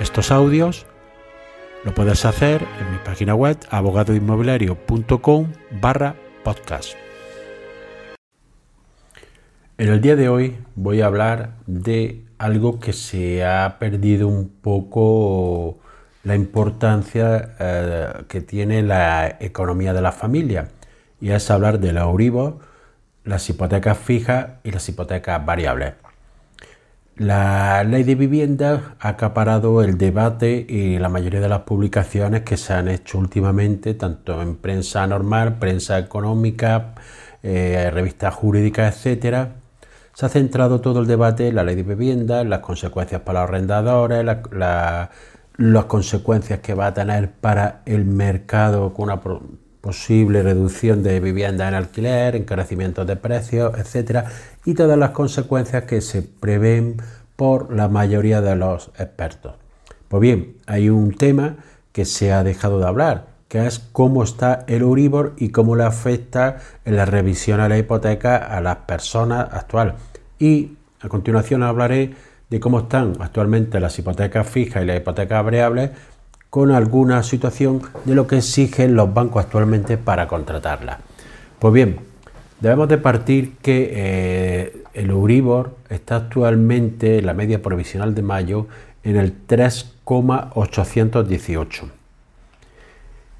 estos audios, lo puedes hacer en mi página web abogadoinmobiliario.com barra podcast. En el día de hoy voy a hablar de algo que se ha perdido un poco la importancia eh, que tiene la economía de la familia y es hablar de la Euribor, las hipotecas fijas y las hipotecas variables. La ley de vivienda ha acaparado el debate y la mayoría de las publicaciones que se han hecho últimamente, tanto en prensa normal, prensa económica, eh, revistas jurídicas, etcétera. Se ha centrado todo el debate en la ley de vivienda, en las consecuencias para los arrendadores, las consecuencias que va a tener para el mercado con una posible reducción de vivienda en alquiler, encarecimiento de precios, etcétera, y todas las consecuencias que se prevén por la mayoría de los expertos. Pues bien, hay un tema que se ha dejado de hablar, que es cómo está el Uribor y cómo le afecta en la revisión a la hipoteca a las personas actuales. Y a continuación hablaré de cómo están actualmente las hipotecas fijas y las hipotecas variables con alguna situación de lo que exigen los bancos actualmente para contratarla. Pues bien, debemos de partir que eh, el Euribor está actualmente, en la media provisional de mayo, en el 3,818.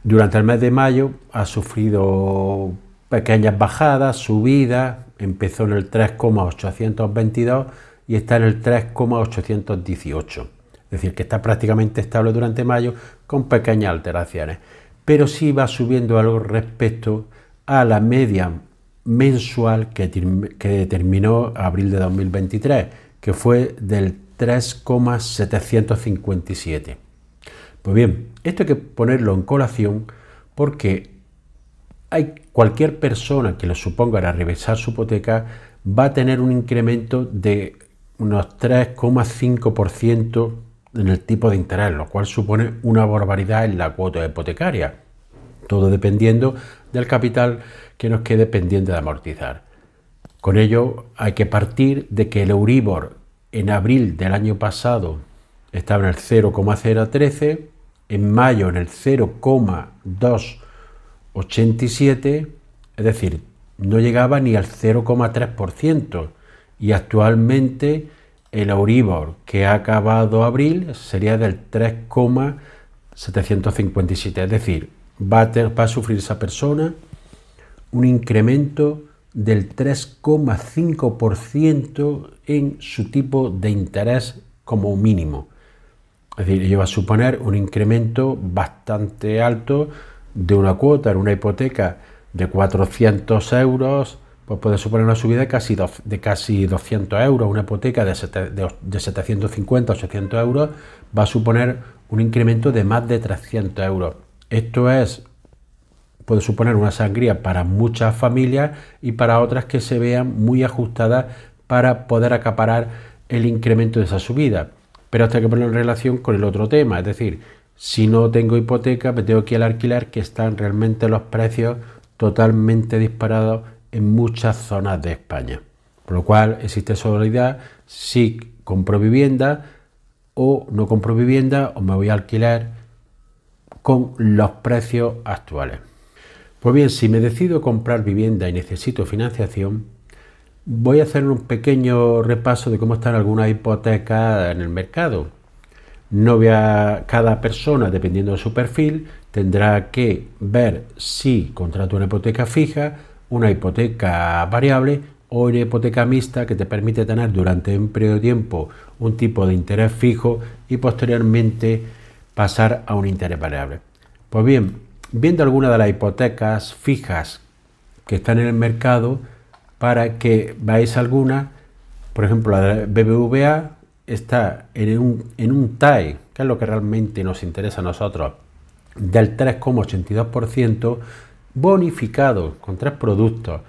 Durante el mes de mayo ha sufrido pequeñas bajadas, subidas, empezó en el 3,822 y está en el 3,818 es decir, que está prácticamente estable durante mayo con pequeñas alteraciones, pero sí va subiendo algo respecto a la media mensual que, que determinó abril de 2023, que fue del 3,757. Pues bien, esto hay que ponerlo en colación porque hay cualquier persona que lo suponga a revisar su hipoteca va a tener un incremento de unos 3,5% en el tipo de interés, lo cual supone una barbaridad en la cuota hipotecaria, todo dependiendo del capital que nos quede pendiente de amortizar. Con ello hay que partir de que el Euribor en abril del año pasado estaba en el 0,013, en mayo en el 0,287, es decir, no llegaba ni al 0,3% y actualmente el Euribor que ha acabado abril sería del 3,757, es decir, va a, a sufrir esa persona un incremento del 3,5% en su tipo de interés como mínimo. Es decir, ello va a suponer un incremento bastante alto de una cuota en una hipoteca de 400 euros pues puede suponer una subida de casi, de casi 200 euros. Una hipoteca de, de 750 800 euros va a suponer un incremento de más de 300 euros. Esto es, puede suponer una sangría para muchas familias y para otras que se vean muy ajustadas para poder acaparar el incremento de esa subida. Pero hay que ponerlo en relación con el otro tema, es decir, si no tengo hipoteca, me tengo que ir al alquiler, que están realmente los precios totalmente disparados en muchas zonas de España. Por lo cual existe solidaridad si compro vivienda o no compro vivienda o me voy a alquilar con los precios actuales. Pues bien, si me decido comprar vivienda y necesito financiación, voy a hacer un pequeño repaso de cómo están algunas hipotecas en el mercado. No voy a, cada persona, dependiendo de su perfil, tendrá que ver si contrato una hipoteca fija una hipoteca variable o una hipoteca mixta que te permite tener durante un periodo de tiempo un tipo de interés fijo y posteriormente pasar a un interés variable. Pues bien, viendo algunas de las hipotecas fijas que están en el mercado, para que veáis algunas, por ejemplo la de BBVA, está en un, en un TAE, que es lo que realmente nos interesa a nosotros, del 3,82%, bonificado con tres productos,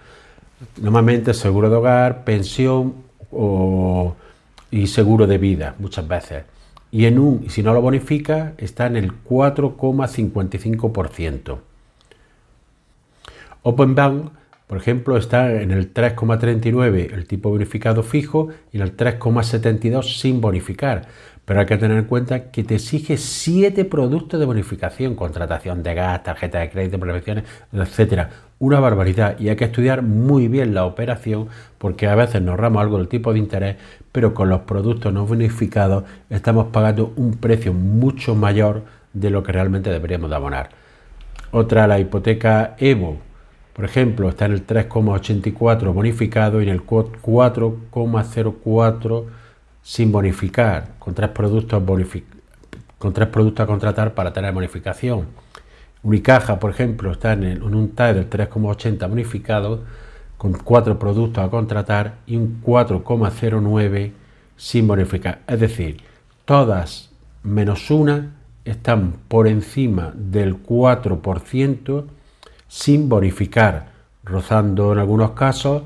normalmente seguro de hogar, pensión y seguro de vida, muchas veces. Y en un, si no lo bonifica, está en el 4,55%. Open Bank, por ejemplo, está en el 3,39 el tipo bonificado fijo y en el 3,72 sin bonificar. Pero hay que tener en cuenta que te exige 7 productos de bonificación, contratación de gas, tarjeta de crédito, prevenciones, etcétera. Una barbaridad. Y hay que estudiar muy bien la operación porque a veces nos ahorramos algo del tipo de interés, pero con los productos no bonificados estamos pagando un precio mucho mayor de lo que realmente deberíamos de abonar. Otra, la hipoteca Evo, por ejemplo, está en el 3,84 bonificado y en el 4,04 sin bonificar, con tres productos con tres productos a contratar para tener bonificación. Unicaja, por ejemplo, está en, un TAE del 3,80 bonificado, con cuatro productos a contratar y un 4,09 sin bonificar. Es decir, todas menos una están por encima del 4% sin bonificar, rozando en algunos casos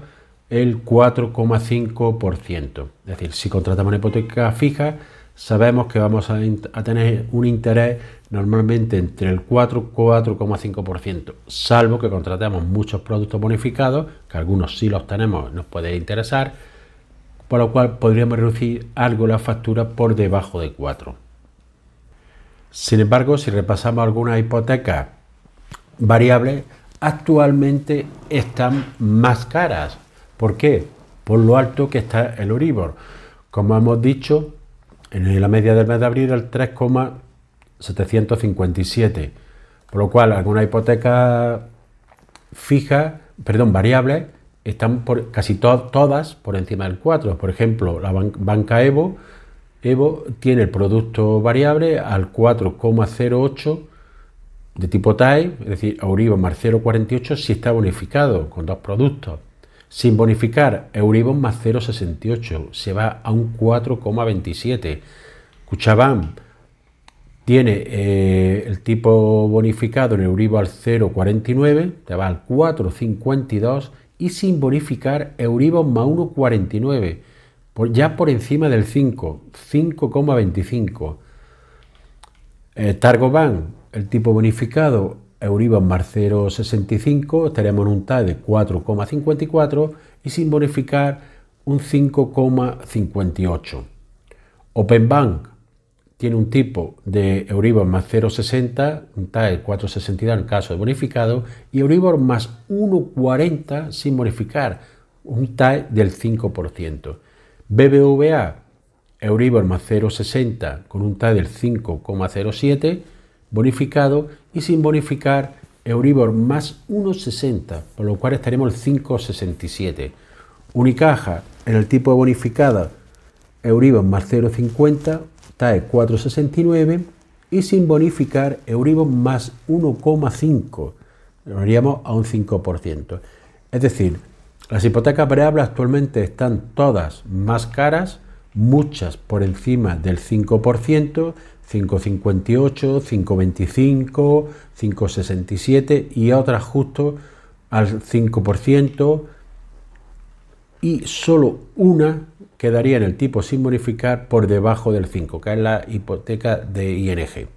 el 4,5%. Es decir, si contratamos una hipoteca fija, sabemos que vamos a, tener un interés normalmente entre el 4 y 4,5%, salvo que contratemos muchos productos bonificados, que algunos sí los tenemos, nos puede interesar, por lo cual podríamos reducir algo la factura por debajo de 4. Sin embargo, si repasamos algunas hipotecas variables actualmente están más caras. ¿Por qué? Por lo alto que está el Euribor. Como hemos dicho, en la media del mes de abril el 3,757. Por lo cual, algunas hipotecas fijas, perdón, variables, están por, casi todas por encima del 4. Por ejemplo, la banca Evo, Evo tiene el producto variable al 4,08 de tipo TAE, es decir, Euribor más 0,48 si está bonificado con dos productos. Sin bonificar, Euribor más 0,68 se va a un 4,27. Cuchabán tiene eh, el tipo bonificado en Euribor al 0,49, te va al 4,52 y sin bonificar Euribor más 1,49, ya por encima del 5, 5,25. Eh, Targoban el tipo bonificado Euribor más 0,65 estaremos en un TAE de 4,54 y sin bonificar un 5,58. Open Bank tiene un tipo de Euribor más 0,60, un TAE de 4,62 en caso de bonificado, y Euribor más 1,40 sin bonificar, un TAE del 5%. BBVA, Euribor más 0,60 con un TAE del 5,07 bonificado y sin bonificar Euribor más 1,60, por lo cual estaremos el 5,67. Unicaja en el tipo bonificada Euribor más 0,50, TAE 4,69 y sin bonificar Euribor más 1,5, lo haríamos a un 5%. Es decir, las hipotecas variables actualmente están todas más caras, muchas por encima del 5%, 5,58, 5,25, 5,67 y otras justo al 5% y solo una quedaría en el tipo sin bonificar por debajo del 5, que es la hipoteca de ING.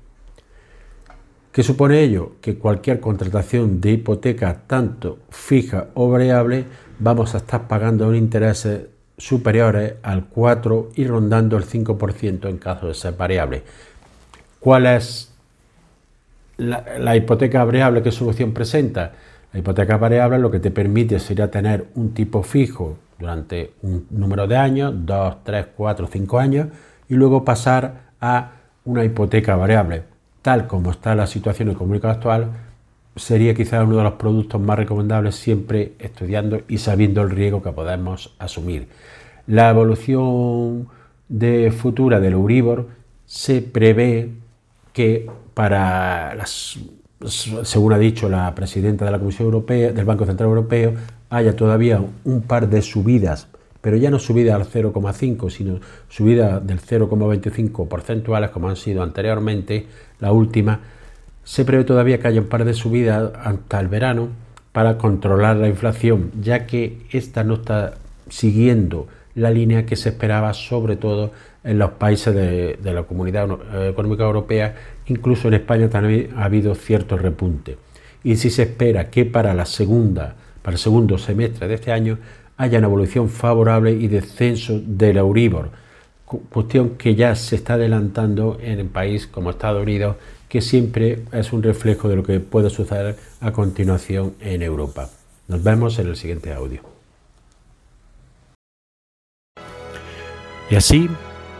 ¿Qué supone ello? Que cualquier contratación de hipoteca, tanto fija o variable, vamos a estar pagando un interés superiores al 4 y rondando el 5% en caso de ser variable. ¿Cuál es la, hipoteca variable que solución presenta? La hipoteca variable lo que te permite sería tener un tipo fijo durante un número de años, 2, 3, 4, 5 años, y luego pasar a una hipoteca variable. Tal como está la situación económica actual, sería quizás uno de los productos más recomendables siempre estudiando y sabiendo el riesgo que podemos asumir. La evolución de futura del Euribor se prevé que para las, según ha dicho la presidenta de la Comisión Europea, del Banco Central Europeo, haya todavía un par de subidas pero ya no subida al 0,5, sino subida del 0,25 porcentuales como han sido anteriormente, la última, se prevé todavía que haya un par de subidas hasta el verano para controlar la inflación, ya que esta no está siguiendo la línea que se esperaba sobre todo en los países de, la Comunidad Económica Europea, incluso en España también ha habido cierto repunte. Y si se espera que para el segundo semestre de este año haya una evolución favorable y descenso del Euribor, cuestión que ya se está adelantando en un país como Estados Unidos, que siempre es un reflejo de lo que puede suceder a continuación en Europa. Nos vemos en el siguiente audio. Y así